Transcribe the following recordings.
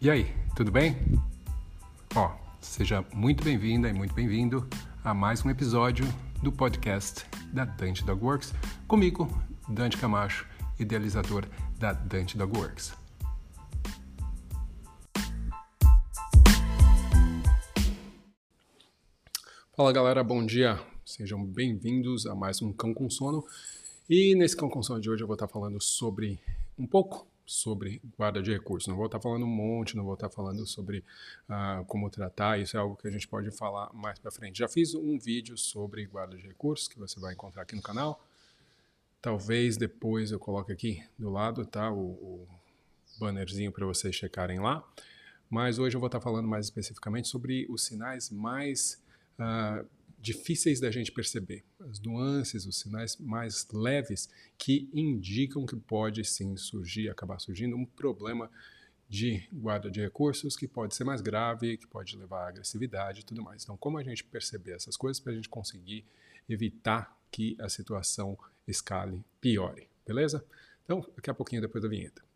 E aí, tudo bem? Ó, seja muito bem-vinda e muito bem-vindo a mais um episódio do podcast da Dante Dog Works, comigo, Dante Camacho, idealizador da Dante Dog Works. Fala galera, bom dia. Sejam bem-vindos a mais um Cão com Sono. E nesse Cão com Sono de hoje eu vou estar falando sobre um pouco sobre guarda de recursos. Não vou estar falando um monte, não vou estar falando sobre uh, como tratar, isso é algo que a gente pode falar mais para frente. Já fiz um vídeo sobre guarda de recursos que você vai encontrar aqui no canal. Talvez depois eu coloque aqui do lado, tá, o, o bannerzinho para vocês checarem lá. Mas hoje eu vou estar falando mais especificamente sobre os sinais mais uh, difíceis da gente perceber, as nuances, os sinais mais leves que indicam que pode sim surgir, acabar surgindo um problema de guarda de recursos que pode ser mais grave, que pode levar à agressividade e tudo mais. Então, como a gente perceber essas coisas para a gente conseguir evitar que a situação escale, piore, beleza? Então, daqui a pouquinho depois da vinheta.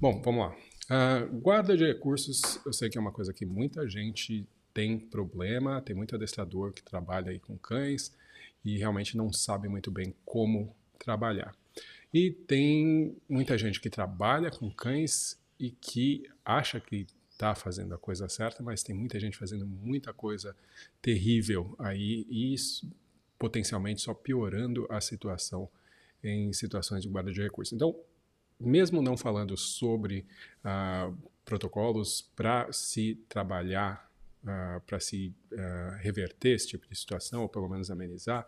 Bom, vamos lá. Uh, guarda de recursos, eu sei que é uma coisa que muita gente tem problema, tem muito adestrador que trabalha aí com cães e realmente não sabe muito bem como trabalhar. E tem muita gente que trabalha com cães e que acha que está fazendo a coisa certa, mas tem muita gente fazendo muita coisa terrível aí e isso, potencialmente só piorando a situação em situações de guarda de recursos. Então, mesmo não falando sobre uh, protocolos para se trabalhar, uh, para se uh, reverter esse tipo de situação, ou pelo menos amenizar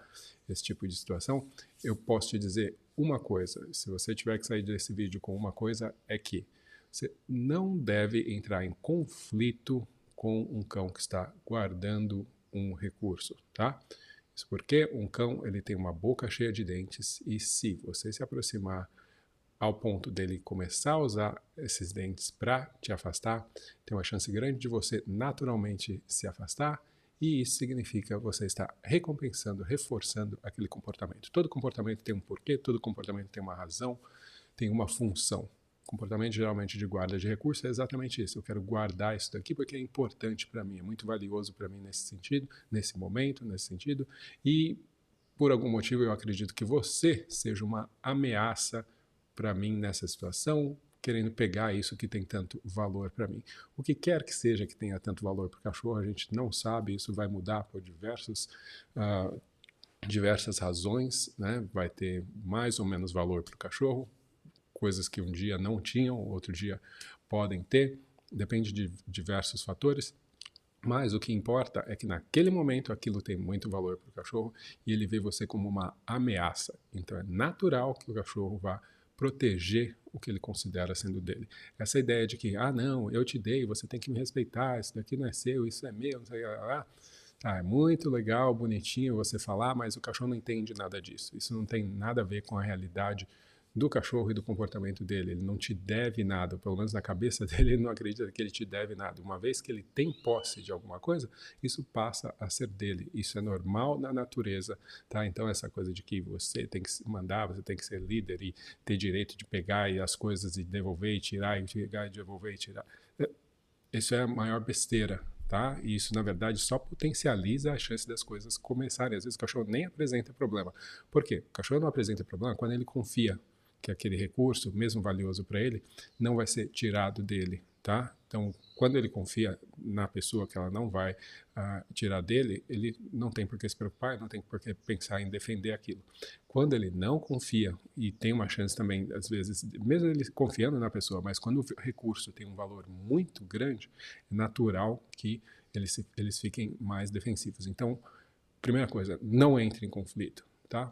esse tipo de situação, eu posso te dizer uma coisa: se você tiver que sair desse vídeo com uma coisa, é que você não deve entrar em conflito com um cão que está guardando um recurso, tá? Isso porque um cão ele tem uma boca cheia de dentes e se você se aproximar ao ponto dele começar a usar esses dentes para te afastar, tem uma chance grande de você naturalmente se afastar e isso significa você estar recompensando, reforçando aquele comportamento. Todo comportamento tem um porquê, todo comportamento tem uma razão, tem uma função. O comportamento geralmente de guarda de recursos é exatamente isso. Eu quero guardar isso daqui porque é importante para mim, é muito valioso para mim nesse sentido, nesse momento, nesse sentido. E por algum motivo eu acredito que você seja uma ameaça para mim nessa situação, querendo pegar isso que tem tanto valor para mim. O que quer que seja que tenha tanto valor para o cachorro, a gente não sabe, isso vai mudar por diversos, uh, diversas razões, né? vai ter mais ou menos valor para o cachorro, coisas que um dia não tinham, outro dia podem ter, depende de diversos fatores. Mas o que importa é que naquele momento aquilo tem muito valor para o cachorro e ele vê você como uma ameaça. Então é natural que o cachorro vá proteger o que ele considera sendo dele. Essa ideia de que, ah, não, eu te dei, você tem que me respeitar, isso daqui não é seu, isso é meu, não sei lá. Tá, é muito legal, bonitinho você falar, mas o cachorro não entende nada disso. Isso não tem nada a ver com a realidade do cachorro e do comportamento dele. Ele não te deve nada, pelo menos na cabeça dele, ele não acredita que ele te deve nada. Uma vez que ele tem posse de alguma coisa, isso passa a ser dele. Isso é normal na natureza, tá? Então essa coisa de que você tem que mandar, você tem que ser líder e ter direito de pegar as coisas e devolver e tirar e pegar e devolver e tirar. É, isso é a maior besteira, Tá? E isso, na verdade, só potencializa a chance das coisas começarem. Às vezes o cachorro nem apresenta problema. Por quê? O cachorro não apresenta problema quando ele confia que aquele recurso, mesmo valioso para ele, não vai ser tirado dele, tá? Então, quando ele confia na pessoa que ela não vai uh, tirar dele, ele não tem por que se preocupar, não tem por que pensar em defender aquilo. Quando ele não confia, e tem uma chance também, às vezes, mesmo ele confiando na pessoa, mas quando o recurso tem um valor muito grande, é natural que eles, eles fiquem mais defensivos. Então, primeira coisa, não entre em conflito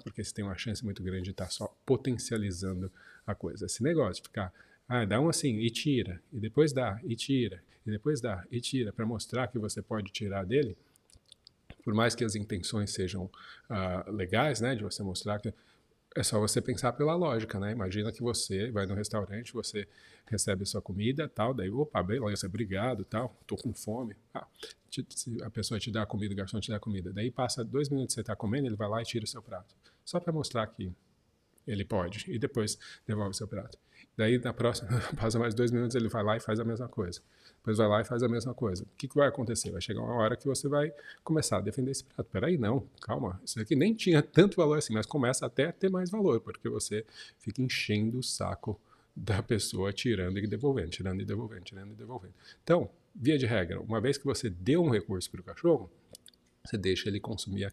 Porque você tem uma chance muito grande de estar tá só potencializando a coisa. Esse negócio de ficar, ah, dá um assim e tira, e depois dá e tira, e depois dá e tira, para mostrar que você pode tirar dele, por mais que as intenções sejam uh, legais, né, de você mostrar que é só você pensar pela lógica, né? Imagina que você vai no restaurante, você recebe a sua comida, tal, daí, opa, beleza, obrigado, tal, tô com fome. Ah, te, a pessoa te dá a comida, o garçom te dá a comida. Daí passa dois minutos você está comendo, ele vai lá e tira o seu prato. Só para mostrar que ele pode. E depois devolve o seu prato. Daí, na próxima, passa mais dois minutos, ele vai lá e faz a mesma coisa. Depois vai lá e faz a mesma coisa. O que, que vai acontecer? Vai chegar uma hora que você vai começar a defender esse prato. Peraí, não, calma. Isso aqui nem tinha tanto valor assim, mas começa até a ter mais valor, porque você fica enchendo o saco da pessoa tirando e devolvendo, tirando e devolvendo, tirando e devolvendo. Então, via de regra, uma vez que você deu um recurso para o cachorro, você deixa ele consumir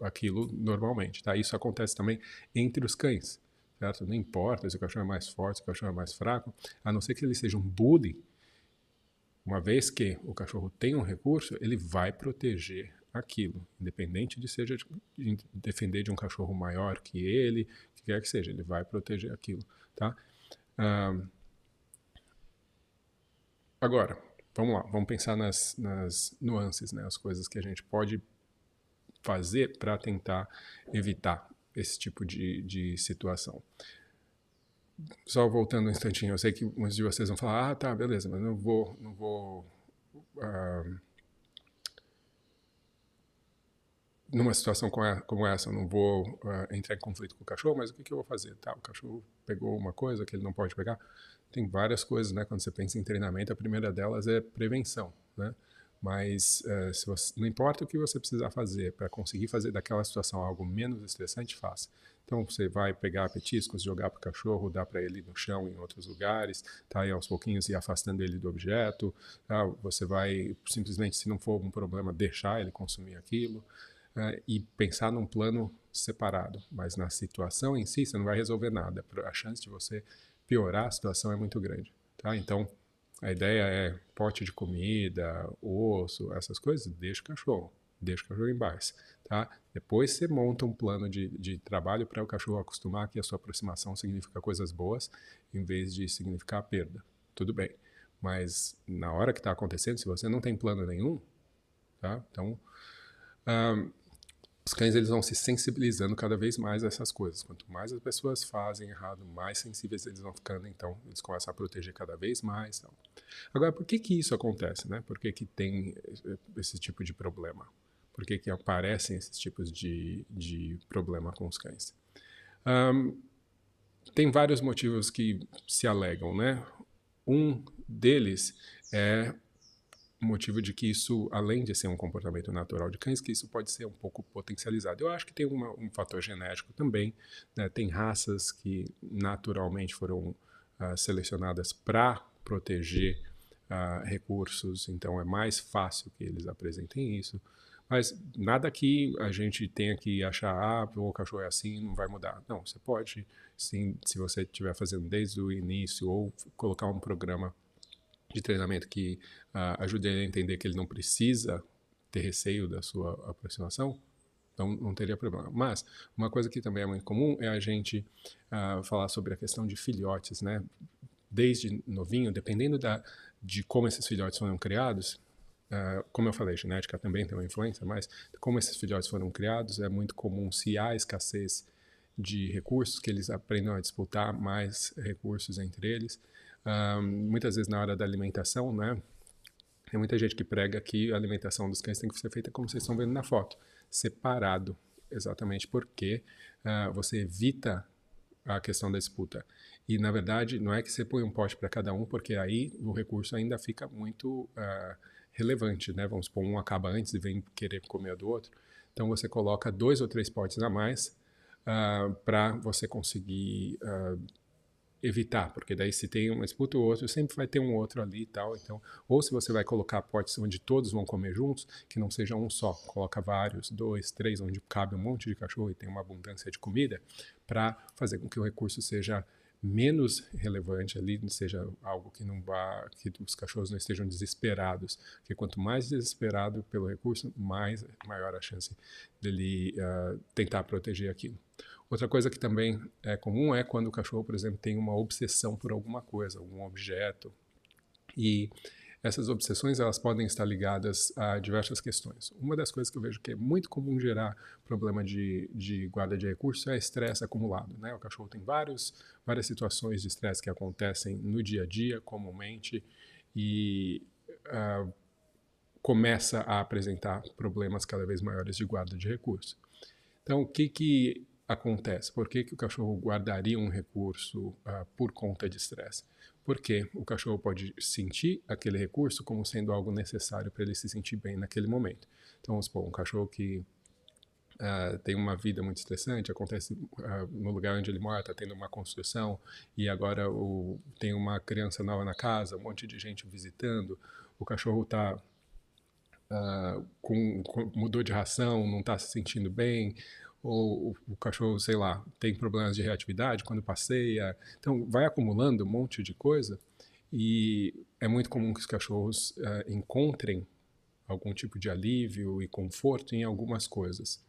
aquilo normalmente, tá? Isso acontece também entre os cães, certo? Não importa se o cachorro é mais forte, se o cachorro é mais fraco, a não ser que ele seja um bully, uma vez que o cachorro tem um recurso, ele vai proteger aquilo, independente de seja de defender de um cachorro maior que ele, que quer que seja, ele vai proteger aquilo, tá? agora, vamos lá, vamos pensar nas, nas nuances, né, as coisas que a gente pode fazer para tentar evitar esse tipo de, de situação só voltando um instantinho, eu sei que muitos de vocês vão falar, ah, tá, beleza, mas não vou, não vou uh, numa situação como essa, eu não vou uh, entrar em conflito com o cachorro, mas o que, que eu vou fazer? Tá, o cachorro pegou uma coisa que ele não pode pegar. Tem várias coisas, né? Quando você pensa em treinamento, a primeira delas é prevenção, né? Mas uh, se você, não importa o que você precisar fazer para conseguir fazer daquela situação algo menos estressante, faça. Então você vai pegar petiscos, jogar para o cachorro, dar para ele no chão em outros lugares, tá? E aos pouquinhos ir afastando ele do objeto. Tá? Você vai simplesmente, se não for um problema, deixar ele consumir aquilo uh, e pensar num plano separado. Mas na situação em si, você não vai resolver nada. A chance de você piorar a situação é muito grande, tá? Então a ideia é pote de comida, osso, essas coisas, deixa o cachorro deixa o cachorro em paz, tá? Depois você monta um plano de, de trabalho para o cachorro acostumar que a sua aproximação significa coisas boas, em vez de significar perda. Tudo bem. Mas na hora que está acontecendo, se você não tem plano nenhum, tá? Então, os cães eles vão se sensibilizando cada vez mais a essas coisas. Quanto mais as pessoas fazem errado, mais sensíveis eles vão ficando, então eles começam a proteger cada vez mais. Então. Agora, por que que isso acontece, né? Por que que tem esse tipo de problema? por que, que aparecem esses tipos de, de problema com os cães. Um, tem vários motivos que se alegam, né? Um deles é motivo de que isso, além de ser um comportamento natural de cães, que isso pode ser um pouco potencializado. Eu acho que tem uma, um fator genético também. Né? Tem raças que naturalmente foram uh, selecionadas para proteger uh, recursos, então é mais fácil que eles apresentem isso. Mas nada que a gente tenha que achar, ah, o cachorro é assim, não vai mudar. Não, você pode, sim, se você estiver fazendo desde o início, ou colocar um programa de treinamento que uh, ajude ele a entender que ele não precisa ter receio da sua aproximação, então não teria problema. Mas uma coisa que também é muito comum é a gente uh, falar sobre a questão de filhotes, né? Desde novinho, dependendo da, de como esses filhotes foram criados, Uh, como eu falei, genética também tem uma influência, mas como esses filhotes foram criados, é muito comum, se há escassez de recursos, que eles aprendam a disputar mais recursos entre eles. Muitas vezes na hora da alimentação, né? Tem muita gente que prega que a alimentação dos cães tem que ser feita como vocês estão vendo na foto, separado, exatamente porque uh, você evita a questão da disputa. E, na verdade, não é que você põe um pote para cada um, porque aí o recurso ainda fica muito uh, relevante, né? Vamos supor, um acaba antes e vem querer comer do outro. Então você coloca dois ou três potes a mais uh, ah, para você conseguir evitar, porque daí se tem uma disputa o outro, sempre vai ter um outro ali e tal. Então, ou se você vai colocar potes onde todos vão comer juntos, que não seja um só, coloca vários, dois, três, onde cabe um monte de cachorro e tem uma abundância de comida, para fazer com que o recurso seja menos relevante ali, seja algo que não vá, que os cachorros não estejam desesperados, porque quanto mais desesperado pelo recurso, mais maior a chance dele uh, tentar proteger aquilo. Outra coisa que também é comum é quando o cachorro, por exemplo, tem uma obsessão por alguma coisa, algum objeto, e essas obsessões elas podem estar ligadas a diversas questões. Uma das coisas que eu vejo que é muito comum gerar problema de, de guarda de recursos é estresse acumulado. Né? O cachorro tem vários, várias situações de estresse que acontecem no dia a dia, comumente, e uh, começa a apresentar problemas cada vez maiores de guarda de recursos. Então, o que, que acontece? Por que, que o cachorro guardaria um recurso uh, por conta de estresse? Porque o cachorro pode sentir aquele recurso como sendo algo necessário para ele se sentir bem naquele momento. Então, vamos supor, um cachorro que Uh, tem uma vida muito estressante, acontece uh, no lugar onde ele mora, está tendo uma construção e agora o, tem uma criança nova na casa, um monte de gente visitando, o cachorro está uh, com, com, mudou de ração, não está se sentindo bem, ou o, cachorro, sei lá, tem problemas de reatividade quando passeia. Então, vai acumulando um monte de coisa e é muito comum que os cachorros uh, encontrem algum tipo de alívio e conforto em algumas coisas.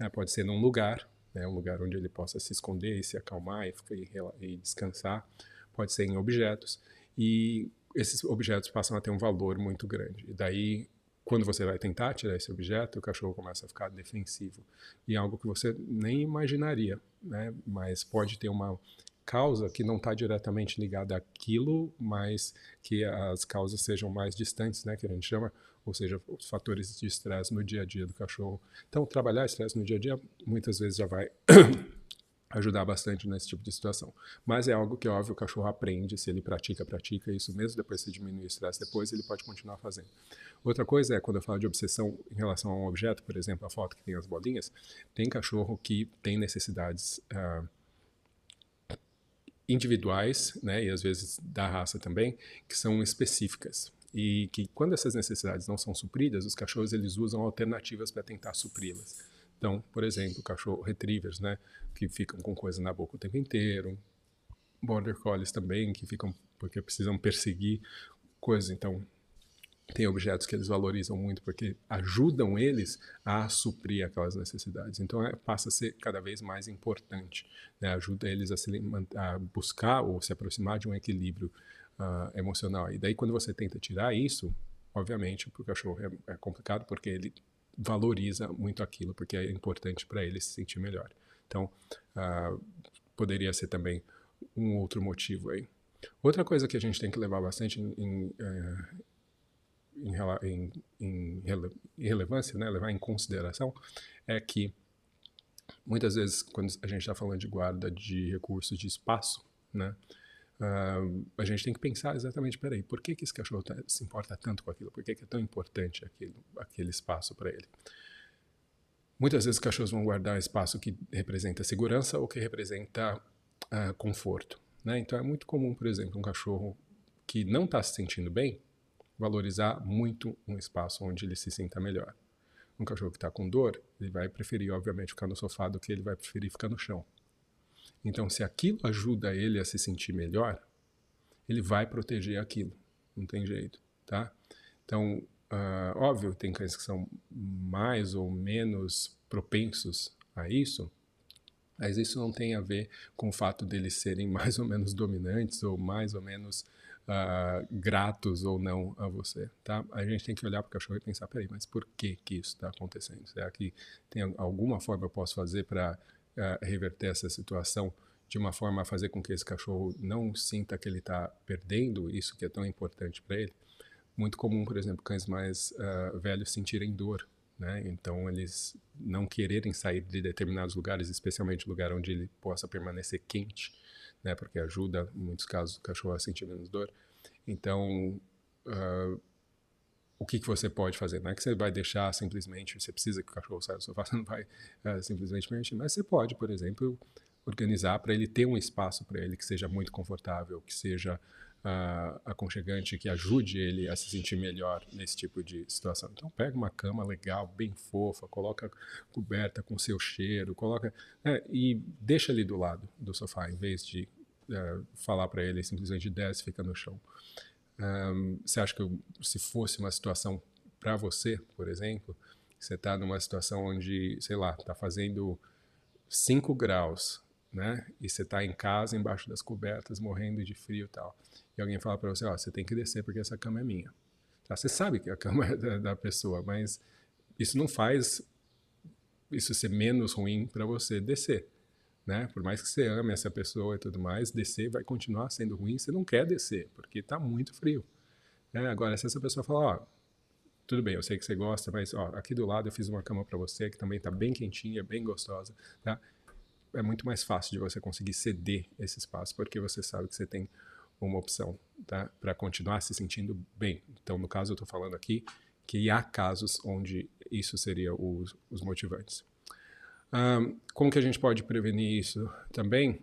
Uh, pode ser num lugar, né, um lugar onde ele possa se esconder e se acalmar e, e, e descansar. Pode ser em objetos. E esses objetos passam a ter um valor muito grande. E daí quando você vai tentar tirar esse objeto, o cachorro começa a ficar defensivo. E é algo que você nem imaginaria, né? Mas pode ter uma causa que não está diretamente ligada àquilo, mas que as causas sejam mais distantes, né? Que a gente chama, ou seja, os fatores de estresse no dia a dia do cachorro. Então, trabalhar estresse no dia a dia muitas vezes já vai ajudar bastante nesse tipo de situação. Mas é algo que, óbvio, o cachorro aprende, se ele pratica, pratica isso mesmo, depois se diminui o estresse depois, ele pode continuar fazendo. Outra coisa é, quando eu falo de obsessão em relação a um objeto, por exemplo, a foto que tem as bolinhas, tem cachorro que tem necessidades uh, individuais, né, e às vezes da raça também, que são específicas. E que quando essas necessidades não são supridas, os cachorros eles usam alternativas para tentar supri-las. Então, por exemplo, cachorro retrievers, né, que ficam com coisa na boca o tempo inteiro, border collies também, que ficam porque precisam perseguir coisas. Então, tem objetos que eles valorizam muito porque ajudam eles a suprir aquelas necessidades. Então, é, passa a ser cada vez mais importante. Né? Ajuda eles a, se, a, buscar ou se aproximar de um equilíbrio uh, emocional. E daí, quando você tenta tirar isso, obviamente, para o cachorro é, é complicado porque ele valoriza muito aquilo, porque é importante para ele se sentir melhor. Então, uh, poderia ser também um outro motivo aí. Outra coisa que a gente tem que levar bastante em, em, eh, em, em, em relevância, né, levar em consideração, é que muitas vezes, quando a gente está falando de guarda de recursos de espaço, né, Uh, a gente tem que pensar exatamente, peraí, por que, que esse cachorro tá, se importa tanto com aquilo? Por que, que é tão importante aquele, aquele espaço para ele? Muitas vezes os cachorros vão guardar espaço que representa segurança ou que representa uh, conforto. Né? Então é muito comum, por exemplo, um cachorro que não está se sentindo bem valorizar muito um espaço onde ele se sinta melhor. Um cachorro que está com dor, ele vai preferir, obviamente, ficar no sofá do que ele vai preferir ficar no chão. Então, se aquilo ajuda ele a se sentir melhor, ele vai proteger aquilo. Não tem jeito, tá? Então, uh, óbvio, tem cães que são mais ou menos propensos a isso, mas isso não tem a ver com o fato deles serem mais ou menos dominantes ou mais ou menos uh, gratos ou não a você, tá? A gente tem que olhar para o cachorro e pensar, peraí, mas por que que isso está acontecendo? Será que tem alguma forma eu posso fazer para uh, reverter essa situação de uma forma a fazer com que esse cachorro não sinta que ele está perdendo isso que é tão importante para ele. Muito comum, por exemplo, cães mais uh, velhos sentirem dor, né? Então eles não quererem sair de determinados lugares, especialmente lugar onde ele possa permanecer quente, né? Porque ajuda, em muitos casos, o cachorro a sentir menos dor. Então, uh, o que, que você pode fazer. Não é que você vai deixar simplesmente, você precisa que o cachorro saia do sofá, você não vai uh, simplesmente permitir, mas você pode, por exemplo, organizar para ele ter um espaço para ele que seja muito confortável, que seja uh, aconchegante, que ajude ele a se sentir melhor nesse tipo de situação. Então pega uma cama legal, bem fofa, coloca coberta com seu cheiro, coloca né, e deixa ali do lado do sofá, em vez de uh, falar para ele simplesmente desce, fica no chão. Um, você acha que se fosse uma situação para você, por exemplo, você está numa situação onde, sei lá, está fazendo 5 graus, né? E você está em casa, embaixo das cobertas, morrendo de frio e tal. E alguém fala para você, ó, você tem que descer porque essa cama é minha. Tá? Você sabe que a cama é da, da pessoa, mas isso não faz isso ser menos ruim para você descer. Né? Por mais que você ame essa pessoa e tudo mais, descer vai continuar sendo ruim. Você não quer descer, porque está muito frio. Né? Agora, se essa pessoa falar, ó, tudo bem, eu sei que você gosta, mas ó, aqui do lado eu fiz uma cama para você que também está bem quentinha, bem gostosa, tá? É muito mais fácil de você conseguir ceder esse espaço, porque você sabe que você tem uma opção, tá? Para continuar se sentindo bem. Então, no caso, eu estou falando aqui que há casos onde isso seria os, os motivantes. Como que a gente pode prevenir isso também?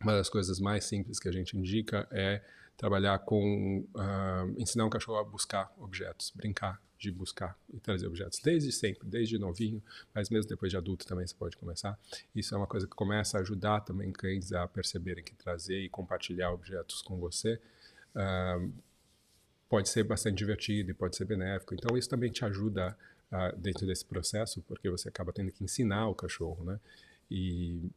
Uma das coisas mais simples que a gente indica é trabalhar com uh, ensinar um cachorro a buscar objetos, brincar de buscar e trazer objetos desde sempre, desde novinho, mas mesmo depois de adulto também você pode começar. Isso é uma coisa que começa a ajudar também cães a perceberem que trazer e compartilhar objetos com você uh, pode ser bastante divertido e pode ser benéfico. Então isso também te ajuda uh, dentro desse processo, porque você acaba tendo que ensinar o cachorro, né? E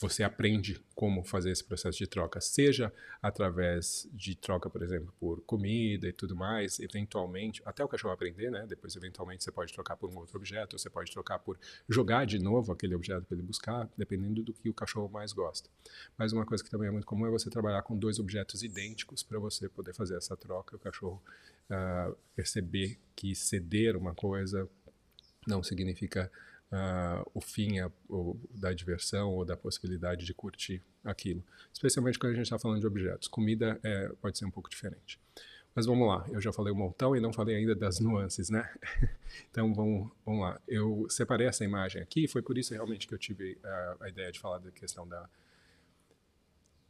você aprende como fazer esse processo de troca, seja através de troca, por exemplo, por comida e tudo mais, eventualmente, até o cachorro aprender, né? Depois, eventualmente, você pode trocar por um outro objeto, você pode trocar por jogar de novo aquele objeto para ele buscar, dependendo do que o cachorro mais gosta. Mas uma coisa que também é muito comum é você trabalhar com dois objetos idênticos para você poder fazer essa troca, o cachorro uh, perceber que ceder uma coisa não significa uh, o fim a, o, da diversão ou da possibilidade de curtir aquilo. Especialmente quando a gente está falando de objetos. Comida é, pode ser um pouco diferente. Mas vamos lá, eu já falei um montão e não falei ainda das nuances, né? então vamos, vamos lá. Eu separei essa imagem aqui, foi por isso realmente que eu tive a ideia de falar da questão da,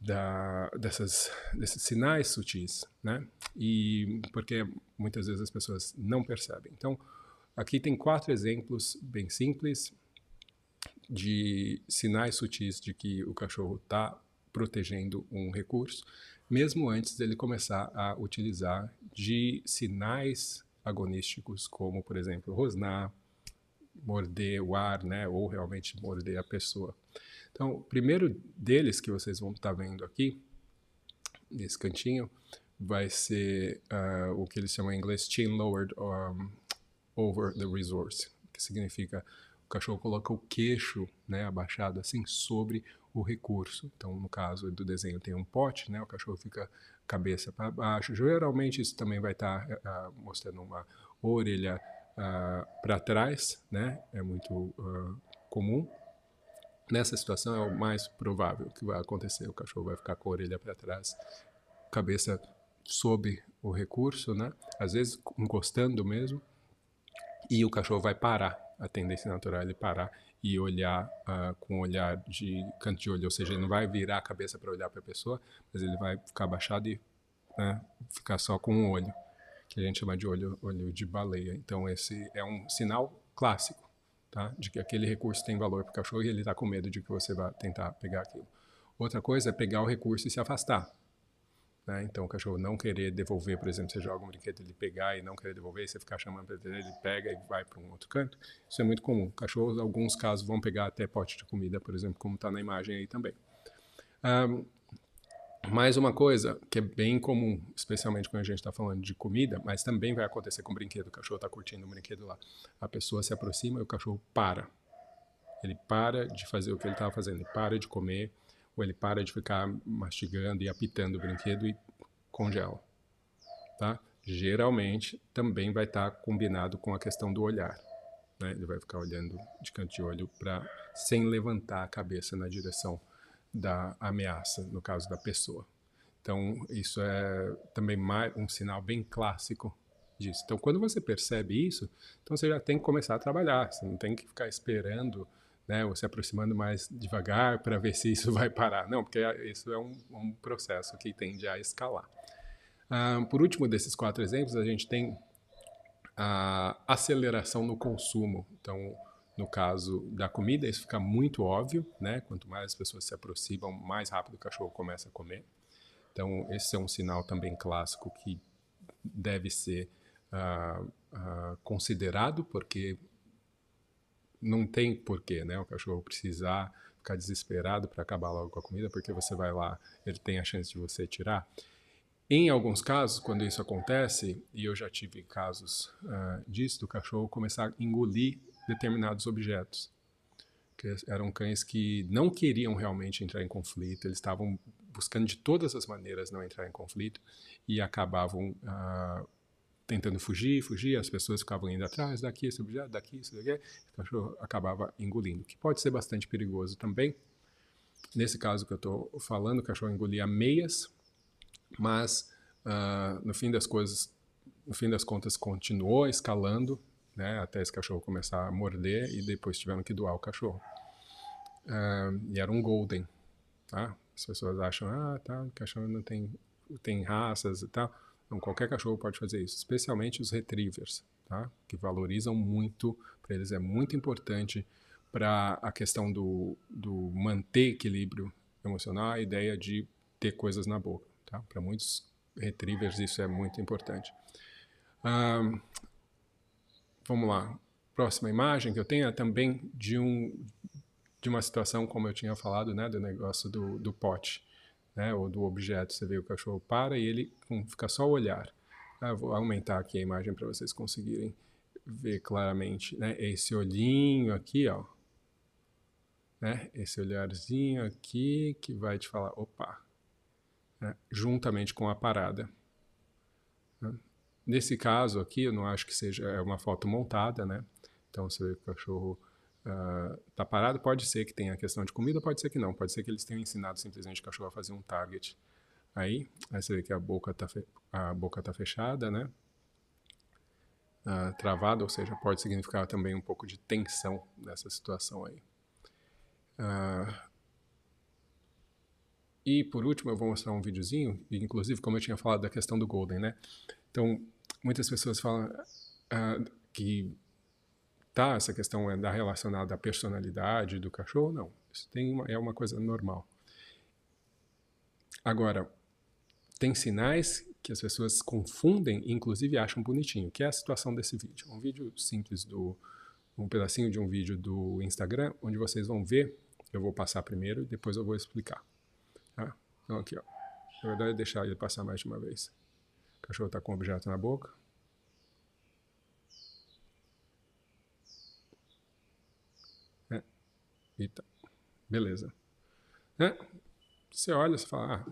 da, dessas, desses sinais sutis, né? E porque muitas vezes as pessoas não percebem. Então, Aqui tem quatro exemplos bem simples de sinais sutis de que o cachorro está protegendo um recurso, mesmo antes dele começar a utilizar de sinais agonísticos, como, por exemplo, rosnar, morder o ar, né, ou realmente morder a pessoa. Então, o primeiro deles que vocês vão estar tá vendo aqui, nesse cantinho, vai ser uh, o que eles chamam em inglês chin lowered um, over the resource, que significa o cachorro coloca o queixo, né, abaixado assim sobre o recurso. Então, no caso do desenho tem um pote, né, o cachorro fica cabeça para baixo. Geralmente isso também vai estar tá, uh, mostrando uma orelha ah, para trás, né? É muito uh, comum. Nessa situação é o mais provável que vai acontecer. O cachorro vai ficar com a orelha para trás, cabeça sob o recurso, né? Às vezes encostando mesmo e o cachorro vai parar. A tendência natural é ele parar e olhar uh, com olhar de canto de olho, ou seja, ele não vai virar a cabeça para olhar para a pessoa, mas ele vai ficar abaixado e né, ficar só com um olho, que a gente chama de olho, olho de baleia. Então esse é um sinal clássico, tá, de que aquele recurso tem valor para o cachorro e ele está com medo de que você vá tentar pegar aquilo. Outra coisa é pegar o recurso e se afastar. Né? Então, o cachorro não querer devolver, por exemplo, você joga um brinquedo, ele pegar e não querer devolver, você ficar chamando para ele, ele pega e vai para um outro canto. Isso é muito comum. Cachorros, em alguns casos, vão pegar até pote de comida, por exemplo, como está na imagem aí também. Um, mais uma coisa que é bem comum, especialmente quando a gente está falando de comida, mas também vai acontecer com brinquedo. O cachorro está curtindo o brinquedo lá. A pessoa se aproxima e o cachorro para. Ele para de fazer o que ele estava fazendo, ele para de comer, ou ele para de ficar mastigando e apitando o brinquedo e congela. Tá? Geralmente também vai estar tá combinado com a questão do olhar. Né? Ele vai ficar olhando de canto de olho para sem levantar a cabeça na direção da ameaça, no caso da pessoa. Então, isso é também mais um sinal bem clássico disso. Então, quando você percebe isso, então você já tem que começar a trabalhar. Você não tem que ficar esperando né, ou se aproximando mais devagar para ver se isso vai parar. Não, porque isso é um, um processo que tende a escalar. Uh, por último desses quatro exemplos, a gente tem a aceleração no consumo. Então, no caso da comida, isso fica muito óbvio, né? Quanto mais as pessoas se aproximam, mais rápido o cachorro começa a comer. Então, esse é um sinal também clássico que deve ser uh, uh, considerado, porque não tem porquê, né? O cachorro precisar ficar desesperado para acabar logo com a comida, porque você vai lá, ele tem a chance de você tirar. Em alguns casos, quando isso acontece, e eu já tive casos uh, disso, do cachorro começar a engolir determinados objetos. Que eram cães que não queriam realmente entrar em conflito, eles estavam buscando de todas as maneiras não entrar em conflito e acabavam uh, tentando fugir, fugir, as pessoas ficavam indo atrás, daqui esse objeto, daqui isso, daqui, o cachorro acabava engolindo, que pode ser bastante perigoso também. Nesse caso que eu estou falando, o cachorro engolia meias, mas uh, no fim das coisas, no fim das contas, continuou escalando, né, até esse cachorro começar a morder e depois tiveram que doar o cachorro. Uh, e era um golden, tá? As pessoas acham, ah, tá, cachorro não tem, tem raças e tal. Não, qualquer cachorro pode fazer isso, especialmente os retrievers, tá? Que valorizam muito, para eles é muito importante para a questão do, do manter equilíbrio emocional, a ideia de ter coisas na boca. Tá? Para muitos retrievers isso é muito importante. Um, vamos lá. Próxima imagem que eu tenho é também de, um, de uma situação, como eu tinha falado, né, do negócio do, do pote, né, ou do objeto. Você vê o cachorro para e ele fica só o olhar. Ah, vou aumentar aqui a imagem para vocês conseguirem ver claramente. Né, esse olhinho aqui, ó, né, esse olharzinho aqui que vai te falar, opa, né, juntamente com a parada. Né. Nesse caso aqui, eu não acho que seja é uma foto montada, né? Então, se o cachorro está uh, parado, pode ser que tenha a questão de comida, pode ser que não. Pode ser que eles tenham ensinado simplesmente o cachorro a fazer um target. Aí, aí você vê que a boca está a boca tá fechada, né? Uh, travada, ou seja, pode significar também um pouco de tensão nessa situação aí. Uh, e por último, eu vou mostrar um videozinho, inclusive como eu tinha falado da questão do Golden, né? Então, muitas pessoas falam uh, que tá essa questão é da relacionada à personalidade do cachorro, não. Isso tem uma, é uma coisa normal. Agora, tem sinais que as pessoas confundem inclusive acham bonitinho, que é a situação desse vídeo. Um vídeo simples do um pedacinho de um vídeo do Instagram, onde vocês vão ver, eu vou passar primeiro e depois eu vou explicar. Tá? Então aqui, ó. Na verdade, deixar ele passar mais de uma vez. O cachorro está com o objeto na boca. É. Eita. Beleza. É. Você olha e fala, ah,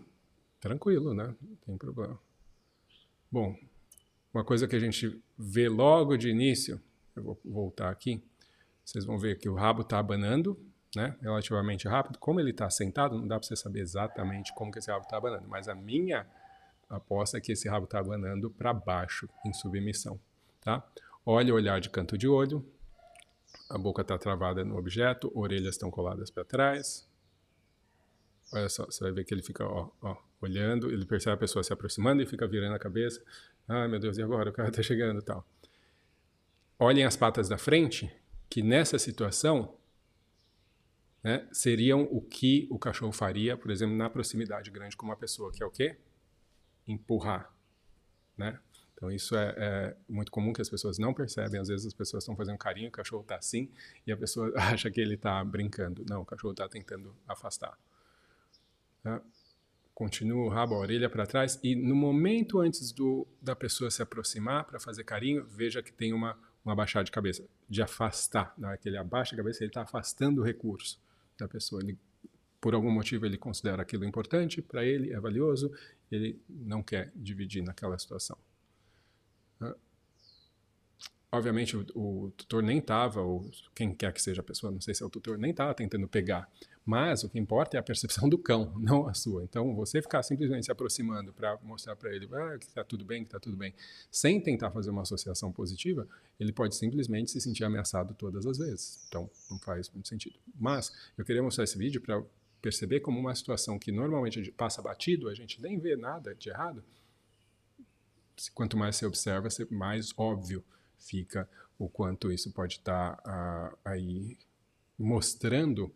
tranquilo, né? Não tem problema. Bom, uma coisa que a gente vê logo de início, eu vou voltar aqui, vocês vão ver que o rabo está abanando, né, relativamente rápido. Como ele está sentado, não dá para você saber exatamente como que esse rabo está abanando, mas a minha aposta que esse rabo está abanando para baixo, em submissão. Tá? Olha o olhar de canto de olho, a boca está travada no objeto, orelhas estão coladas para trás. Olha só, você vai ver que ele fica ó, ó, olhando, ele percebe a pessoa se aproximando e fica virando a cabeça. Ai meu Deus, e agora? O cara está chegando tal. Olhem as patas da frente, que nessa situação né, seriam o que o cachorro faria, por exemplo, na proximidade grande com uma pessoa, que é o quê? Empurrar, né? Então isso é, é, muito comum que as pessoas não percebem. Às vezes as pessoas estão fazendo carinho, o cachorro está assim e a pessoa acha que ele está brincando. Não, o cachorro está tentando afastar. Tá? Continua o rabo, a orelha para trás e no momento antes do, da pessoa se aproximar para fazer carinho, veja que tem uma, uma baixada de cabeça, de afastar. Na hora que ele abaixa a cabeça, ele está afastando o recurso da pessoa. Ele, por algum motivo, ele considera aquilo importante, para ele é valioso, ele não quer dividir naquela situação. Obviamente, o, o, tutor nem estava, ou quem quer que seja a pessoa, não sei se é o tutor, nem estava tentando pegar. Mas o que importa é a percepção do cão, não a sua. Então, você ficar simplesmente se aproximando para mostrar para ele ah, que está tudo bem, que está tudo bem, sem tentar fazer uma associação positiva, ele pode simplesmente se sentir ameaçado todas as vezes. Então, não faz muito sentido. Mas, eu queria mostrar esse vídeo para perceber como uma situação que normalmente passa batido, a gente nem vê nada de errado, quanto mais você observa, mais óbvio fica o quanto isso pode estar tá, aí mostrando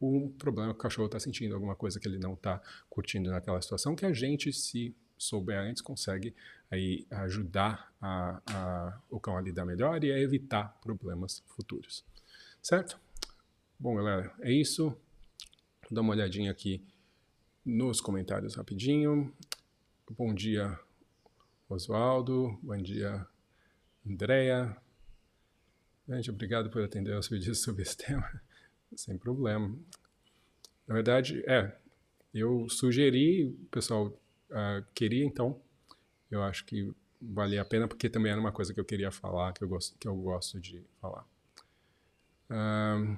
um problema que o cachorro está sentindo, alguma coisa que ele não está curtindo naquela situação, que a gente, se souber antes, consegue aí ajudar a, a, o cão a lidar melhor e a evitar problemas futuros. Certo? Bom, galera, é isso. Dar uma olhadinha aqui nos comentários rapidinho. bom dia, Oswaldo. Bom dia, Andréia. Gente, obrigado por atender aos pedidos sobre esse tema. Sem problema. Na verdade, é, eu sugeri, o pessoal uh, queria, então, eu acho que valia a pena, porque também era uma coisa que eu queria falar, que eu gosto, que eu gosto de falar. Uh,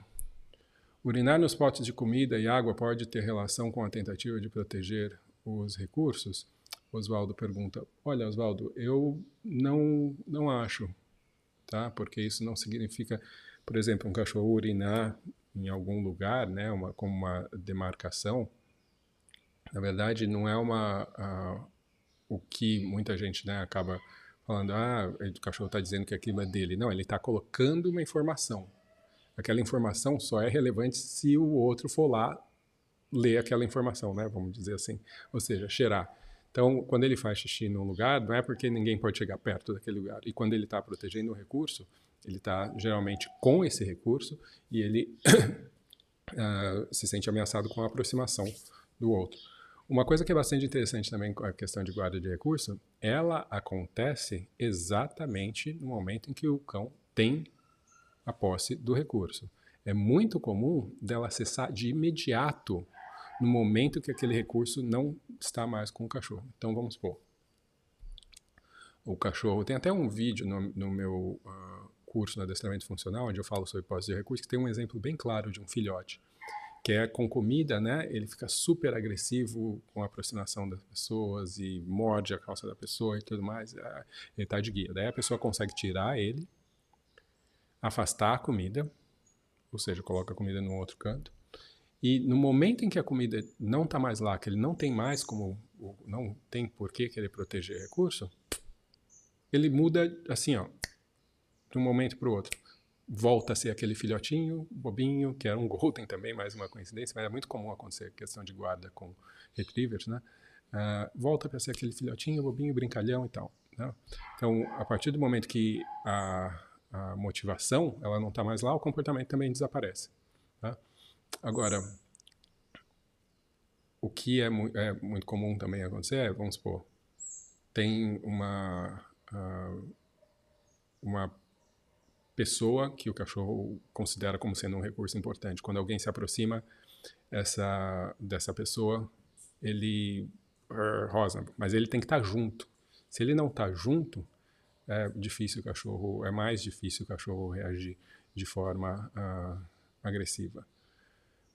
urinar nos potes de comida e água pode ter relação com a tentativa de proteger os recursos? Oswaldo pergunta. Olha, Oswaldo, eu não, não acho, tá? Porque isso não significa, por exemplo, um cachorro urinar em algum lugar, né, uma, como uma demarcação, na verdade não é uma o que muita gente né, acaba falando, ah, o cachorro está dizendo que aquilo é dele. Não, ele está colocando uma informação. Aquela informação só é relevante se o outro for lá ler aquela informação, né? Vamos dizer assim. Ou seja, cheirar. Então, quando ele faz xixi num lugar, não é porque ninguém pode chegar perto daquele lugar. E quando ele está protegendo o recurso, ele está geralmente com esse recurso e ele uh, se sente ameaçado com a aproximação do outro. Uma coisa que é bastante interessante também com a questão de guarda de recurso, ela acontece exatamente no momento em que o cão tem a posse do recurso. É muito comum dela acessar de imediato no momento que aquele recurso não está mais com o cachorro. Então vamos supor, o cachorro tem até um vídeo no, no meu uh, curso no adestramento funcional, onde eu falo sobre posse de recurso, que tem um exemplo bem claro de um filhote que é com comida, né? Ele fica super agressivo com a aproximação das pessoas e morde a calça da pessoa e tudo mais. É, ele está de guia. Daí a pessoa consegue tirar ele, afastar a comida, ou seja, coloca a comida num outro canto. E no momento em que a comida não está mais lá, que ele não tem mais como, não tem por que querer proteger recurso, ele muda assim, ó, de um momento para o outro volta a ser aquele filhotinho bobinho, que era um golden também, mais uma coincidência, mas é muito comum acontecer questão de guarda com retrievers, né? Uh, volta para ser aquele filhotinho bobinho, brincalhão e tal. Né? Então, a partir do momento que a, a motivação ela não está mais lá, o comportamento também desaparece. Tá? Agora, o que é, mu é, muito comum também acontecer é, vamos supor, tem uma, uh, uma pessoa que o cachorro considera como sendo um recurso importante. Quando alguém se aproxima essa, dessa pessoa, ele uh, rosa, mas ele tem que estar junto. Se ele não está junto, é difícil o cachorro, é mais difícil o cachorro reagir de forma uh, agressiva.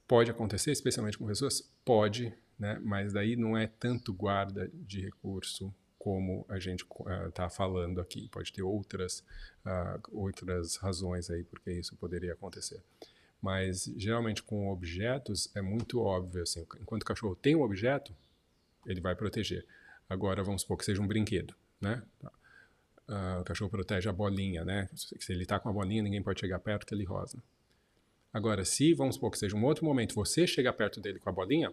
Pode acontecer, especialmente com pessoas? Pode, né? mas daí não é tanto guarda de recurso como a gente está uh, falando aqui. Pode ter outras, uh, outras razões aí porque isso poderia acontecer. Mas geralmente com objetos é muito óbvio assim. Enquanto o cachorro tem um objeto, ele vai proteger. Agora vamos supor que seja um brinquedo, né? Uh, o cachorro protege a bolinha, né? Se ele está com a bolinha, ninguém pode chegar perto que ele rosa. Agora, se vamos supor que seja um outro momento, você chegar perto dele com a bolinha,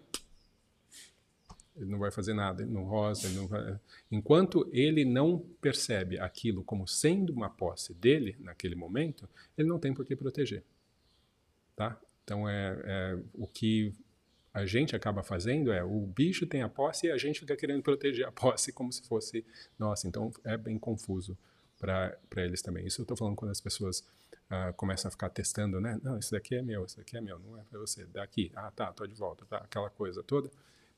ele não vai fazer nada, ele não rosa, ele não vai... enquanto ele não percebe aquilo como sendo uma posse dele naquele momento, ele não tem por que proteger, tá? Então é, é o que a gente acaba fazendo é o bicho tem a posse e a gente fica querendo proteger a posse como se fosse nossa. Então é bem confuso para eles também. Isso eu estou falando quando as pessoas uh, começam a ficar testando, né? Não, isso daqui é meu, isso daqui é meu, não é para você. Daqui, ah, tá, tô de volta, tá, aquela coisa toda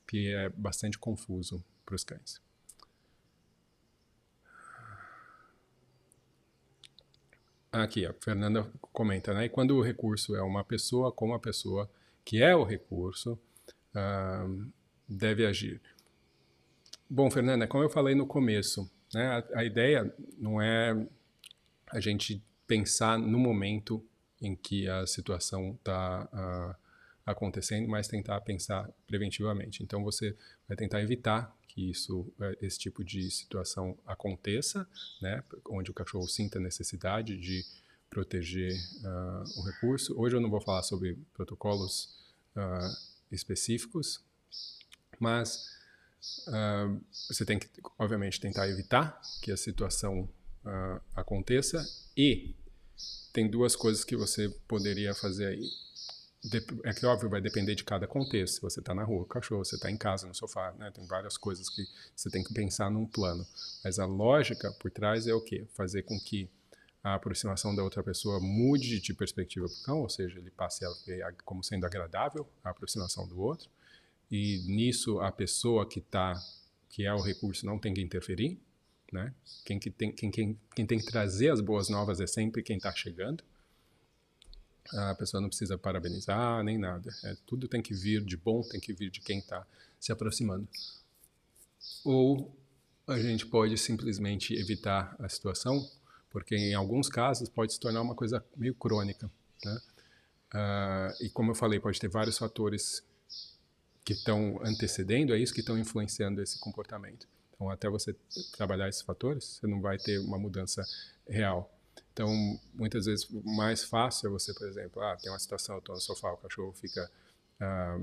que é bastante confuso para os cães. Aqui, a Fernanda comenta, né? E quando o recurso é uma pessoa, como a pessoa que é o recurso uh, deve agir. Bom, Fernanda, como eu falei no começo, né, a, a ideia não é a gente pensar no momento em que a situação está uh, acontecendo, mas tentar pensar preventivamente. Então você vai tentar evitar que isso, é, esse tipo de situação aconteça, né, onde o cachorro sinta necessidade de proteger uh, o recurso. Hoje eu não vou falar sobre protocolos uh, específicos, mas uh, você tem que, obviamente, tentar evitar que a situação aconteça e tem duas coisas que você poderia fazer aí é que óbvio vai depender de cada contexto. Se você está na rua cachorro, você está em casa, no sofá, né? Tem várias coisas que você tem que pensar num plano. Mas a lógica por trás é o quê? Fazer com que a aproximação da outra pessoa mude de perspectiva para o cão, ou seja, ele passe a como sendo agradável a aproximação do outro. E nisso a pessoa que está, que é o recurso, não tem que interferir, né? Quem, que tem, quem, quem, quem tem que trazer as boas novas é sempre quem está chegando a pessoa não precisa parabenizar nem nada. É, tudo tem que vir de bom, tem que vir de quem está se aproximando. Ou a gente pode simplesmente evitar a situação, porque em alguns casos pode se tornar uma coisa meio crônica. Né? Uh, e como eu falei, pode ter vários fatores que estão antecedendo a isso, que estão influenciando esse comportamento. Então, até você trabalhar esses fatores, você não vai ter uma mudança real. Então, muitas vezes, mais fácil é você, por exemplo, ah, tem uma situação, eu estou no sofá, o cachorro fica ah,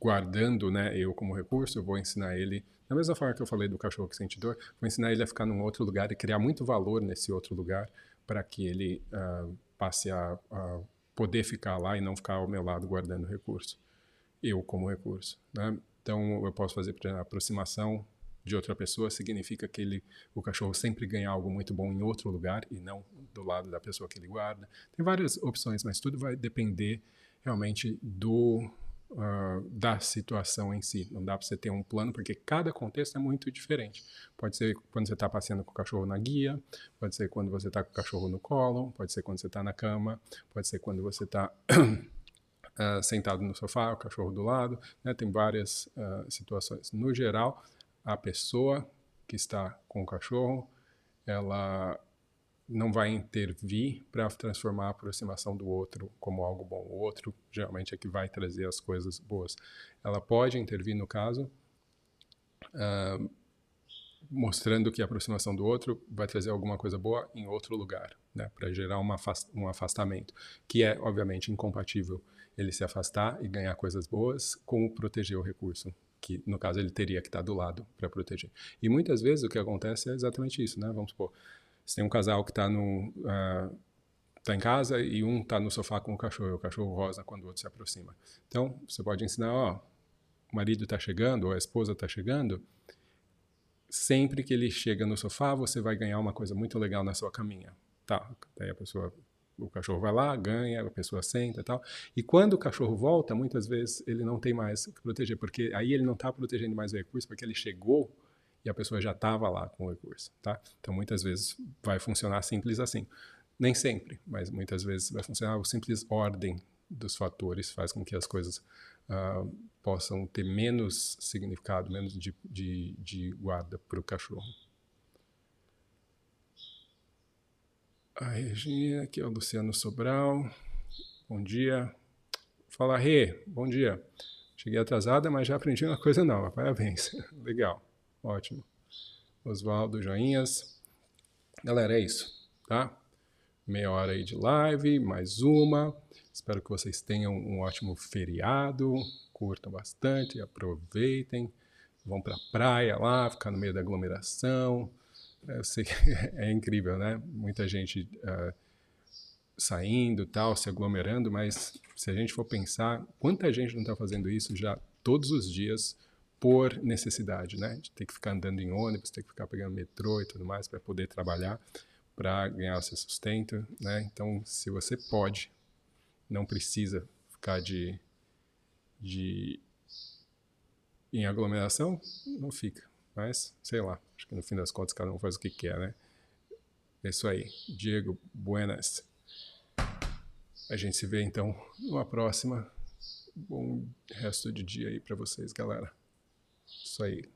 guardando né, eu como recurso, eu vou ensinar ele, da mesma forma que eu falei do cachorro que sente dor, vou ensinar ele a ficar num outro lugar e criar muito valor nesse outro lugar para que ele ah, passe a, a, poder ficar lá e não ficar ao meu lado guardando recurso, eu como recurso. Né? Então, eu posso fazer aproximação de outra pessoa significa que ele, o cachorro sempre ganha algo muito bom em outro lugar e não do lado da pessoa que ele guarda. Tem várias opções, mas tudo vai depender realmente do uh, da situação em si. Não dá para você ter um plano porque cada contexto é muito diferente. Pode ser quando você está passeando com o cachorro na guia, pode ser quando você está com o cachorro no colo, pode ser quando você está na cama, pode ser quando você está Uh, sentado no sofá, o cachorro do lado, né? tem várias uh, situações. No geral, a pessoa que está com o cachorro, ela não vai intervir para transformar a aproximação do outro como algo bom. O outro geralmente é que vai trazer as coisas boas. Ela pode intervir no caso, uh, mostrando que a aproximação do outro vai trazer alguma coisa boa em outro lugar, né, para gerar uma um afastamento, que é obviamente incompatível ele se afastar e ganhar coisas boas com proteger o recurso que no caso ele teria que estar do lado para proteger. E muitas vezes o que acontece é exatamente isso, né? Vamos supor, você tem um casal que está no uh, tá em casa e um está no sofá com o cachorro, o cachorro rosa quando o outro se aproxima. Então você pode ensinar, ó, o marido está chegando ou a esposa está chegando, sempre que ele chega no sofá você vai ganhar uma coisa muito legal na sua caminha. Tá, daí a pessoa o cachorro vai lá, ganha, a pessoa senta e tal. E quando o cachorro volta, muitas vezes ele não tem mais que proteger, porque aí ele não está protegendo mais o recurso, porque ele chegou e a pessoa já estava lá com o recurso, tá? Então muitas vezes vai funcionar simples assim. Nem sempre, mas muitas vezes vai funcionar. A simples ordem dos fatores faz com que as coisas uh, possam ter menos significado, menos de, de, de guarda para o cachorro. a Regina, aqui é o Luciano Sobral. Bom dia. Fala, Rê, bom dia. Cheguei atrasada, mas já aprendi uma coisa nova. Parabéns. Legal. Ótimo. Oswaldo, joinhas. Galera, é isso, tá? Meia hora aí de live, mais uma. Espero que vocês tenham um ótimo feriado. Curtam bastante, aproveitem. Vão pra praia lá, ficar no meio da aglomeração eu sei que é incrível, né? Muita gente uh, saindo, tal, se aglomerando, mas se a gente for pensar, quanta gente não está fazendo isso já todos os dias por necessidade, né? De ter que ficar andando em ônibus, ter que ficar pegando metrô e tudo mais para poder trabalhar, para ganhar o seu sustento, né? Então, se você pode, não precisa ficar de, de em aglomeração, não fica. Mas, sei lá, acho que no fim das contas cada um faz o que quer, né? É isso aí. Diego, buenas. A gente se vê então numa próxima. Bom resto de dia aí para vocês, galera. Isso aí.